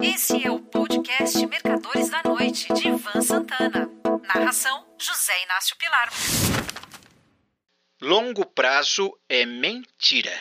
Esse é o podcast Mercadores da Noite, de Ivan Santana. Narração: José Inácio Pilar. Longo prazo é mentira.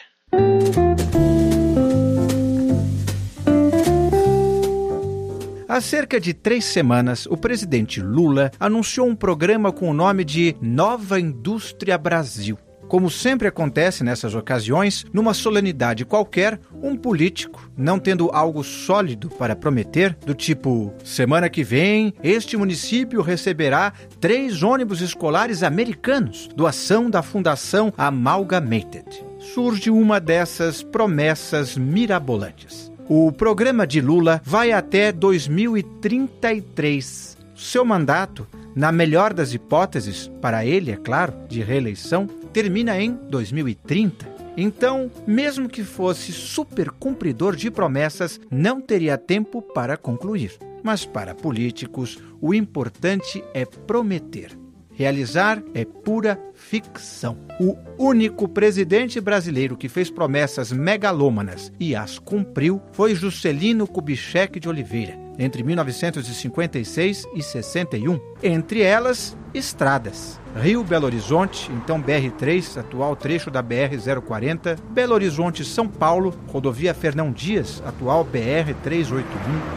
Há cerca de três semanas, o presidente Lula anunciou um programa com o nome de Nova Indústria Brasil. Como sempre acontece nessas ocasiões, numa solenidade qualquer, um político, não tendo algo sólido para prometer, do tipo: semana que vem, este município receberá três ônibus escolares americanos, doação da Fundação Amalgamated. Surge uma dessas promessas mirabolantes. O programa de Lula vai até 2033. Seu mandato, na melhor das hipóteses, para ele, é claro, de reeleição, termina em 2030. Então, mesmo que fosse super cumpridor de promessas, não teria tempo para concluir. Mas para políticos, o importante é prometer. Realizar é pura ficção. O único presidente brasileiro que fez promessas megalômanas e as cumpriu foi Juscelino Kubitschek de Oliveira, entre 1956 e 61. Entre elas, estradas. Rio Belo Horizonte, então BR-3, atual trecho da BR-040, Belo Horizonte São Paulo, rodovia Fernão Dias, atual BR-381,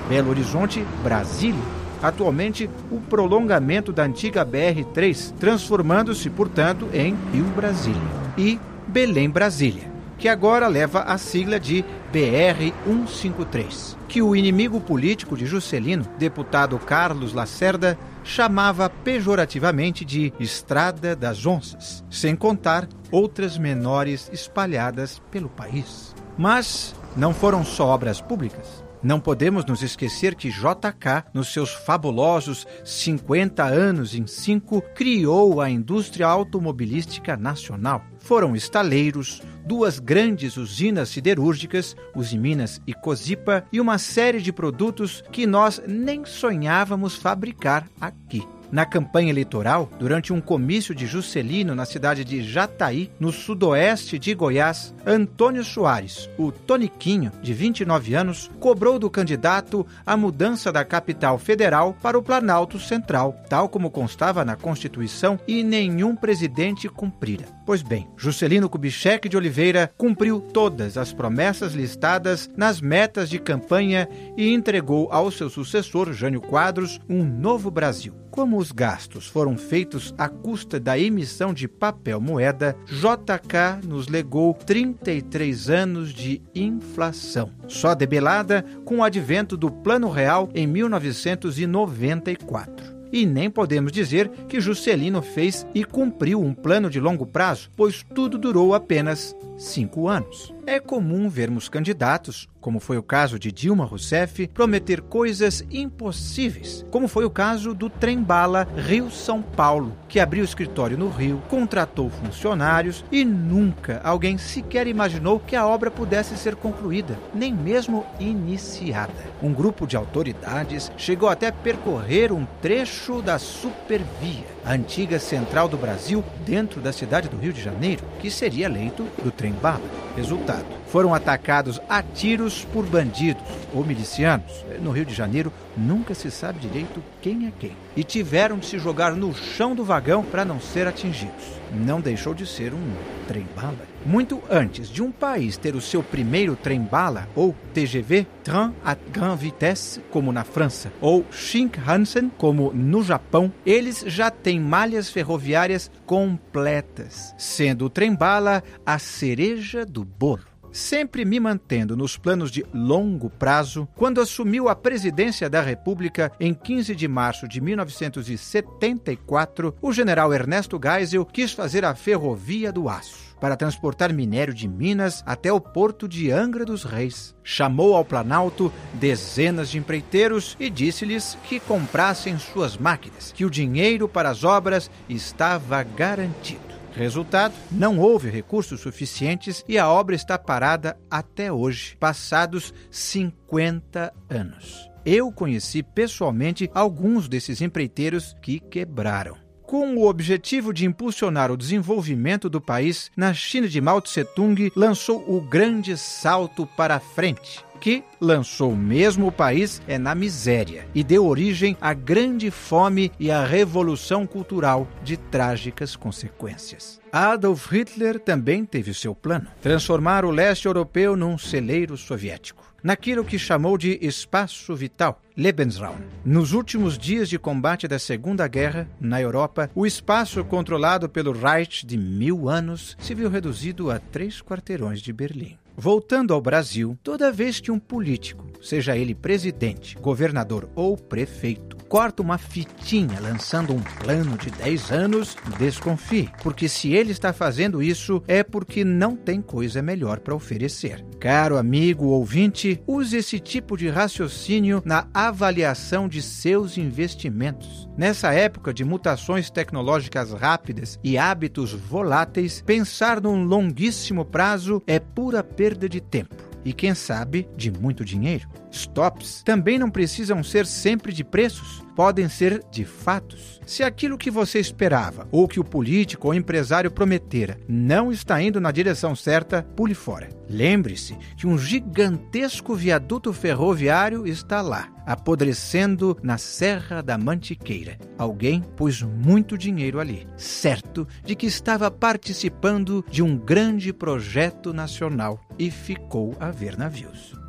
Belo Horizonte Brasília, atualmente o prolongamento da antiga BR-3, transformando-se, portanto, em Rio Brasília. E Belém Brasília, que agora leva a sigla de BR-153, que o inimigo político de Juscelino, deputado Carlos Lacerda, chamava pejorativamente de Estrada das Onças, sem contar outras menores espalhadas pelo país. Mas não foram só obras públicas. Não podemos nos esquecer que JK, nos seus fabulosos 50 anos em 5, criou a indústria automobilística nacional. Foram estaleiros, duas grandes usinas siderúrgicas, Usiminas e Cozipa, e uma série de produtos que nós nem sonhávamos fabricar aqui na campanha eleitoral, durante um comício de Juscelino na cidade de Jataí, no sudoeste de Goiás, Antônio Soares, o Toniquinho, de 29 anos, cobrou do candidato a mudança da capital federal para o Planalto Central, tal como constava na Constituição e nenhum presidente cumprira. Pois bem, Juscelino Kubitschek de Oliveira cumpriu todas as promessas listadas nas metas de campanha e entregou ao seu sucessor, Jânio Quadros, um novo Brasil. Como os gastos foram feitos à custa da emissão de papel moeda, JK nos legou 33 anos de inflação, só debelada com o advento do Plano Real em 1994. E nem podemos dizer que Juscelino fez e cumpriu um plano de longo prazo, pois tudo durou apenas cinco anos. É comum vermos candidatos, como foi o caso de Dilma Rousseff, prometer coisas impossíveis, como foi o caso do trem-bala Rio-São Paulo, que abriu escritório no Rio, contratou funcionários e nunca alguém sequer imaginou que a obra pudesse ser concluída, nem mesmo iniciada. Um grupo de autoridades chegou até a percorrer um trecho da Supervia, a antiga central do Brasil, dentro da cidade do Rio de Janeiro, que seria leito do trem-bala. Resultado: foram atacados a tiros por bandidos ou milicianos. No Rio de Janeiro, nunca se sabe direito quem é quem. E tiveram de se jogar no chão do vagão para não ser atingidos. Não deixou de ser um trem-bala. Muito antes de um país ter o seu primeiro trem-bala, ou TGV, Train à Grande Vitesse, como na França, ou Shinkansen, como no Japão, eles já têm malhas ferroviárias completas, sendo o trem-bala a cereja do bolo sempre me mantendo nos planos de longo prazo, quando assumiu a presidência da República em 15 de março de 1974, o general Ernesto Geisel quis fazer a Ferrovia do Aço para transportar minério de Minas até o porto de Angra dos Reis. Chamou ao Planalto dezenas de empreiteiros e disse-lhes que comprassem suas máquinas, que o dinheiro para as obras estava garantido. Resultado: não houve recursos suficientes e a obra está parada até hoje, passados 50 anos. Eu conheci pessoalmente alguns desses empreiteiros que quebraram. Com o objetivo de impulsionar o desenvolvimento do país, na China de Mao Tse-tung lançou o Grande Salto para a Frente, que lançou mesmo o país é na miséria e deu origem à grande fome e à revolução cultural de trágicas consequências. Adolf Hitler também teve seu plano: transformar o leste europeu num celeiro soviético naquilo que chamou de espaço vital, Lebensraum. Nos últimos dias de combate da Segunda Guerra, na Europa, o espaço controlado pelo Reich de mil anos se viu reduzido a três quarteirões de Berlim. Voltando ao Brasil, toda vez que um político, seja ele presidente, governador ou prefeito, corta uma fitinha lançando um plano de 10 anos, desconfie, porque se ele está fazendo isso é porque não tem coisa melhor para oferecer. Caro amigo ouvinte, use esse tipo de raciocínio na avaliação de seus investimentos. Nessa época de mutações tecnológicas rápidas e hábitos voláteis, pensar num longuíssimo prazo é pura perda de tempo e, quem sabe, de muito dinheiro. Stops também não precisam ser sempre de preços, podem ser de fatos. Se aquilo que você esperava ou que o político ou empresário prometera não está indo na direção certa, pule fora. Lembre-se que um gigantesco viaduto ferroviário está lá, apodrecendo na Serra da Mantiqueira. Alguém pôs muito dinheiro ali, certo de que estava participando de um grande projeto nacional e ficou a ver navios.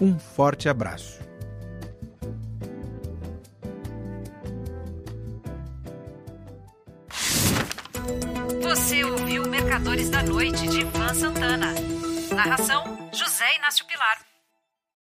Um forte abraço. Você ouviu Mercadores da Noite de Ivan Santana. Narração: José Inácio Pilar.